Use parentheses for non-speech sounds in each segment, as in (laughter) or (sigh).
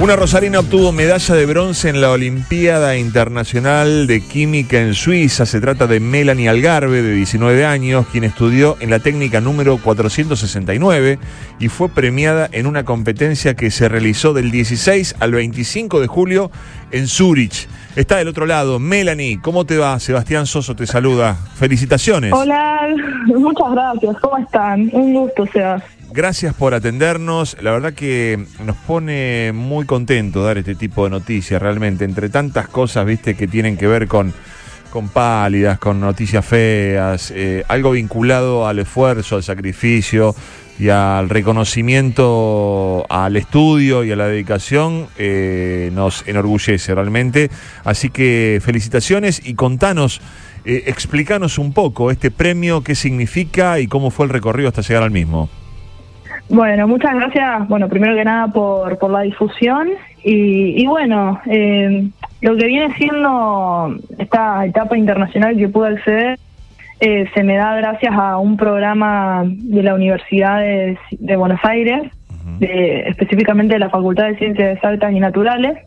Una rosarina obtuvo medalla de bronce en la Olimpiada Internacional de Química en Suiza. Se trata de Melanie Algarve, de 19 años, quien estudió en la técnica número 469 y fue premiada en una competencia que se realizó del 16 al 25 de julio en Zurich. Está del otro lado, Melanie, ¿cómo te va? Sebastián Soso te saluda. Felicitaciones. Hola, (laughs) muchas gracias. ¿Cómo están? Un gusto, Sebastián. Gracias por atendernos. La verdad que nos pone muy contento dar este tipo de noticias, realmente. Entre tantas cosas, viste, que tienen que ver con, con pálidas, con noticias feas, eh, algo vinculado al esfuerzo, al sacrificio y al reconocimiento al estudio y a la dedicación, eh, nos enorgullece realmente. Así que felicitaciones y contanos, eh, explícanos un poco este premio, qué significa y cómo fue el recorrido hasta llegar al mismo. Bueno, muchas gracias, bueno, primero que nada por, por la difusión y, bueno, eh, lo que viene siendo esta etapa internacional que pude acceder eh, se me da gracias a un programa de la Universidad de, Buenos Aires, de, específicamente de la Facultad de Ciencias Exactas y Naturales,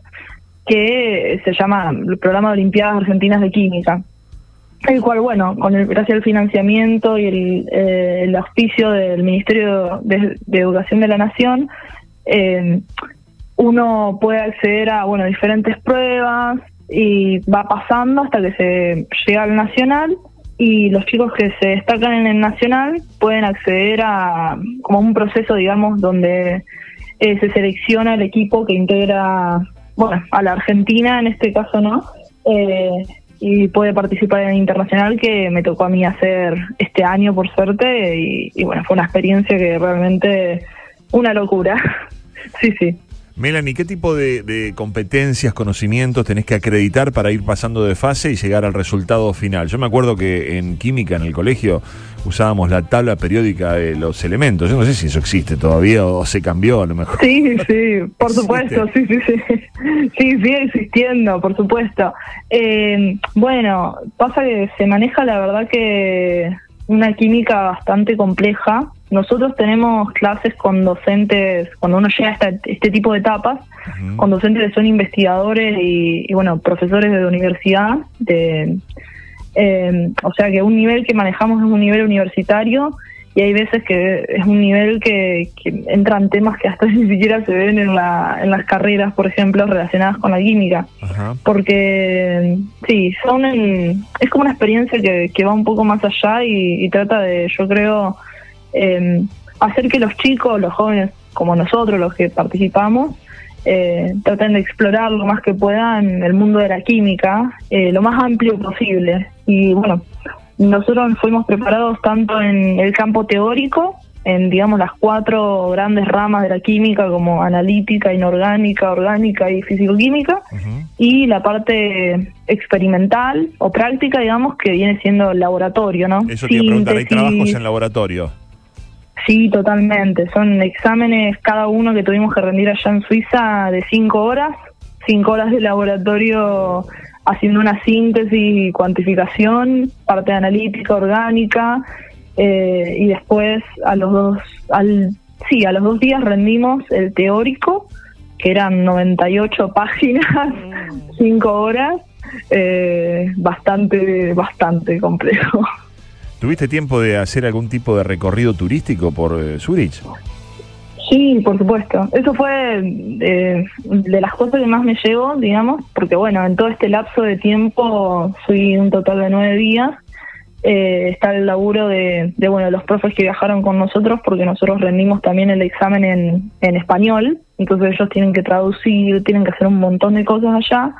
que se llama el Programa de Olimpiadas Argentinas de Química el cual, bueno, con el, gracias al financiamiento y el, eh, auspicio del Ministerio de, Educación de la Nación, eh, uno puede acceder a, bueno, diferentes pruebas y va pasando hasta que se llega al nacional y los chicos que se destacan en el nacional pueden acceder a como un proceso, digamos, donde eh, se selecciona el equipo que integra, bueno, a la Argentina en este caso, ¿no? Eh, y puede participar en el internacional que me tocó a mí hacer este año por suerte y, bueno, fue una experiencia que realmente una locura. (laughs) sí, sí. Melanie, ¿qué tipo de, competencias, conocimientos tenés que acreditar para ir pasando de fase y llegar al resultado final? Yo me acuerdo que en química en el colegio usábamos la tabla periódica de los elementos. Yo no sé si eso existe todavía o se cambió a lo mejor. Sí, sí, por supuesto, sí, sí, sí. Sí, sigue existiendo, por supuesto. Eh, bueno, pasa que se maneja la verdad que una química bastante compleja nosotros tenemos clases con docentes, cuando uno llega a este tipo de etapas, con docentes que son investigadores y, bueno, profesores de universidad, de, eh, o sea que un nivel que manejamos es un nivel universitario y hay veces que es un nivel que, entran temas que hasta (laughs) ni siquiera se ven en, la, en las carreras, por ejemplo, relacionadas con la química. Porque sí, son es como una experiencia que, que va un poco más allá y trata de, yo creo, eh, hacer que los chicos, los jóvenes como nosotros, los que participamos, eh, traten de explorar lo más que puedan el mundo de la química, eh, lo más amplio posible. Y bueno, nosotros fuimos preparados tanto en el campo teórico, en digamos las cuatro grandes ramas de la química como analítica, inorgánica, orgánica y fisicoquímica, y la parte experimental o práctica, digamos, que viene siendo el laboratorio, ¿no? Eso te iba a preguntar, ¿hay trabajos en laboratorio? Sí, totalmente. Son exámenes cada uno que tuvimos que rendir allá en Suiza de cinco horas, cinco horas de laboratorio haciendo una síntesis y cuantificación, parte analítica, orgánica, eh, y después a los dos, al, sí, a los dos días rendimos el teórico, que eran 98 (laughs) páginas, mm. cinco horas, eh, bastante, bastante complejo. ¿Tuviste tiempo de hacer algún tipo de recorrido turístico por eh, Zurich? Sí, por supuesto. Eso fue eh, de las cosas que más me llevó, digamos, porque bueno, en todo este lapso de tiempo fui un total de nueve días. Eh, está el laburo de, bueno, los profes que viajaron con nosotros, porque nosotros rendimos también el examen en, en español, entonces ellos tienen que traducir, tienen que hacer un montón de cosas allá,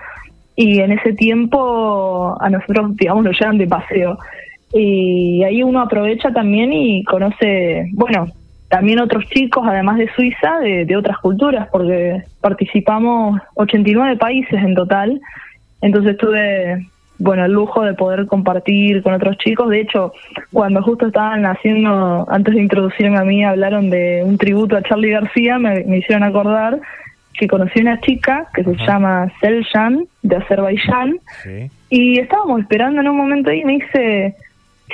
y en ese tiempo a nosotros, digamos, nos llevan de paseo y ahí uno aprovecha también y conoce, bueno, también otros chicos, además de Suiza, de, otras culturas, porque participamos 89 países en total, entonces tuve, bueno, el lujo de poder compartir con otros chicos, de hecho, cuando justo estaban haciendo, antes de introducirme a mí, hablaron de un tributo a Charlie García, me, hicieron acordar que conocí una chica que se llama Seljan, de Azerbaiyán, y estábamos esperando en un momento ahí y me dice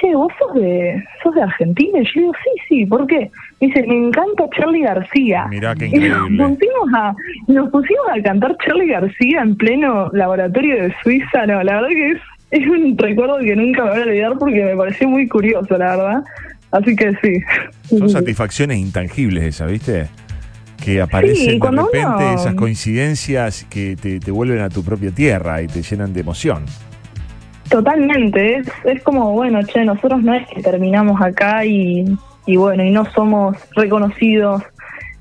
che, vos sos de, sos de Argentina. Y yo digo, sí, sí, ¿por qué? dice, me encanta Charlie García. Mirá qué increíble. Y nos pusimos, a, nos pusimos a cantar Charlie García en pleno laboratorio de Suiza. No, la verdad que es, es un recuerdo que nunca me voy a olvidar porque me pareció muy curioso, la verdad. Así que sí. Son satisfacciones intangibles esas, ¿viste? Que aparecen Sí, de repente uno- esas coincidencias que te, te vuelven a tu propia tierra y te llenan de emoción. Totalmente, es, es como, bueno, che, nosotros no es que terminamos acá y, y bueno, y no somos reconocidos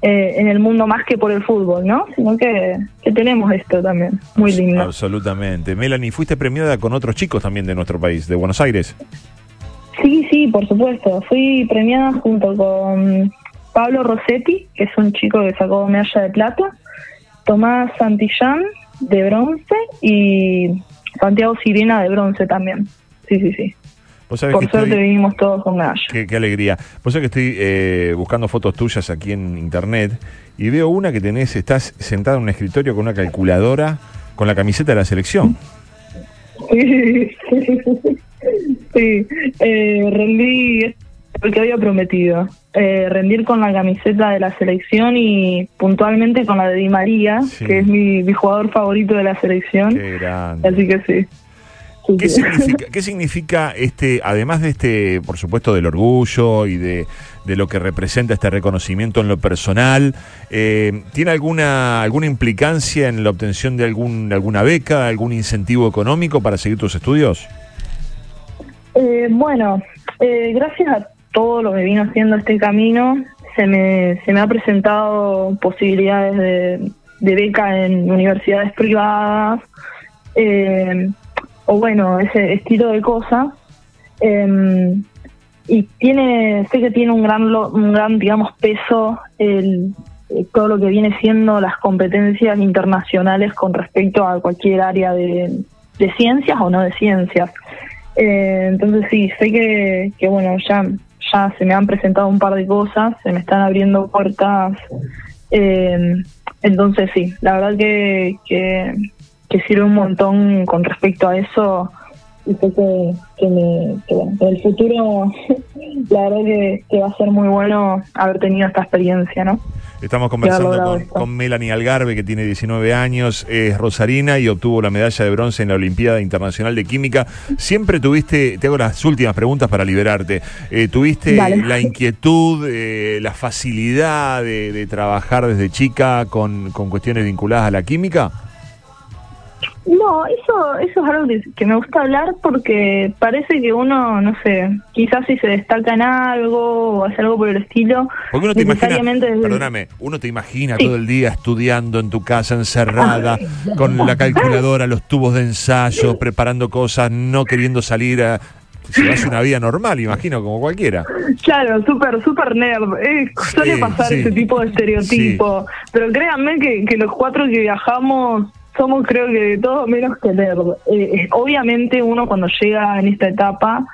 eh, en el mundo más que por el fútbol, ¿no? Sino que, que tenemos esto también, muy lindo. Absolutamente. Melanie, fuiste premiada con otros chicos también de nuestro país, de Buenos Aires. Sí, sí, por supuesto. Fui premiada junto con Pablo Rossetti, que es un chico que sacó medalla de plata, Tomás Santillán de bronce y Santiago Sirena de bronce también. Sí, sí, sí. Por que suerte estoy- vinimos todos con medalla. Qué, qué alegría. Vos sabés que estoy eh, buscando fotos tuyas aquí en internet y veo una que tenés, estás sentada en un escritorio con una calculadora con la camiseta de la selección. (laughs) Sí, (laughs) sí. Eh, rendí porque había prometido. Eh, rendir con la camiseta de la selección y puntualmente con la de Di María, Sí. que es mi, mi jugador favorito de la selección. Qué grande. Así que sí. Sí, ¿Qué sí. significa, (laughs) ¿Qué significa este, además de este, por supuesto, del orgullo y de, de lo que representa este reconocimiento en lo personal, eh, ¿tiene alguna, alguna implicancia en la obtención de algún, alguna beca, algún incentivo económico para seguir tus estudios? Eh, bueno, eh, gracias a todo lo que vino haciendo este camino, se me, se me ha presentado posibilidades de, beca en universidades privadas, eh, o bueno, ese estilo de cosas. Eh, y tiene, sé que tiene un gran, un gran digamos, peso el, eh, todo lo que viene siendo las competencias internacionales con respecto a cualquier área de, de ciencias o no de ciencias. Eh, entonces sí, sé que, que bueno, ya, ya se me han presentado un par de cosas, se me están abriendo puertas. eh, entonces sí, la verdad que, que, sirve un montón con respecto a eso y sé que, que, me, que, bueno, el futuro (laughs) la verdad que, que va a ser muy bueno haber tenido esta experiencia, ¿no? Estamos conversando con, Melanie Algarve, que tiene 19 años, es rosarina y obtuvo la medalla de bronce en la Olimpiada Internacional de Química. Siempre tuviste, te hago las últimas preguntas para liberarte, eh, ¿tuviste Dale. la inquietud, eh, la facilidad de, de trabajar desde chica con, con cuestiones vinculadas a la química? No, eso, eso es algo que, que me gusta hablar porque parece que uno, no sé, quizás si se destaca en algo o hace algo por el estilo, Porque uno te imagina, perdóname, uno te imagina Sí. todo el día estudiando en tu casa encerrada, con la calculadora, los tubos de ensayo, preparando cosas, no queriendo salir a... Llevas una vida normal, imagino, como cualquiera. Claro, súper, súper nerd. Eh, suele Sí, pasar sí. ese tipo de estereotipo. Pero créanme que, que los cuatro que viajamos somos creo que de todo menos que nerd. Eh, obviamente uno cuando llega en esta etapa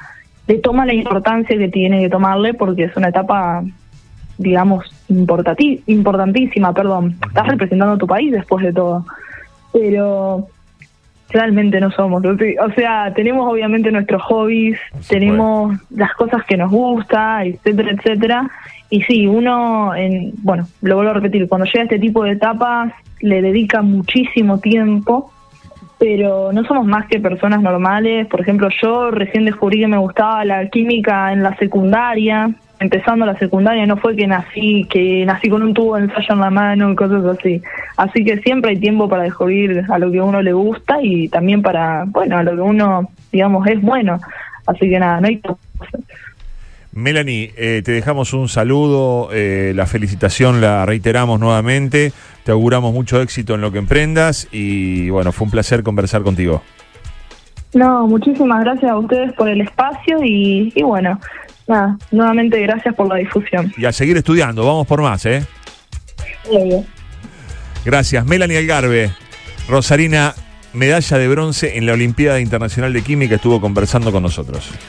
le toma la importancia que tiene que tomarle porque es una etapa, digamos, importantísima, perdón. Estás representando a tu país después de todo. Pero realmente no somos. O sea, tenemos obviamente nuestros hobbies, tenemos las cosas que nos gusta, etcétera, etcétera. Y sí, uno, en, bueno, lo vuelvo a repetir, cuando llega a este tipo de etapas le dedica muchísimo tiempo, pero no somos más que personas normales. Por ejemplo, yo recién descubrí que me gustaba la química en la secundaria, empezando la secundaria, no fue que nací, que nací con un tubo de ensayo en la mano y cosas así. Así que siempre hay tiempo para descubrir a lo que a uno le gusta y también para, bueno, a lo que uno, digamos, es bueno. Así que nada, no hay. Melanie, eh, te dejamos un saludo, eh, la felicitación la reiteramos nuevamente, te auguramos mucho éxito en lo que emprendas y bueno, fue un placer conversar contigo. No, muchísimas gracias a ustedes por el espacio y, y bueno, nada, nuevamente gracias por la difusión. Y a seguir estudiando, vamos por más, ¿eh? Gracias, Melanie Algarve, Rosarina, medalla de bronce en la Olimpiada Internacional de Química, estuvo conversando con nosotros.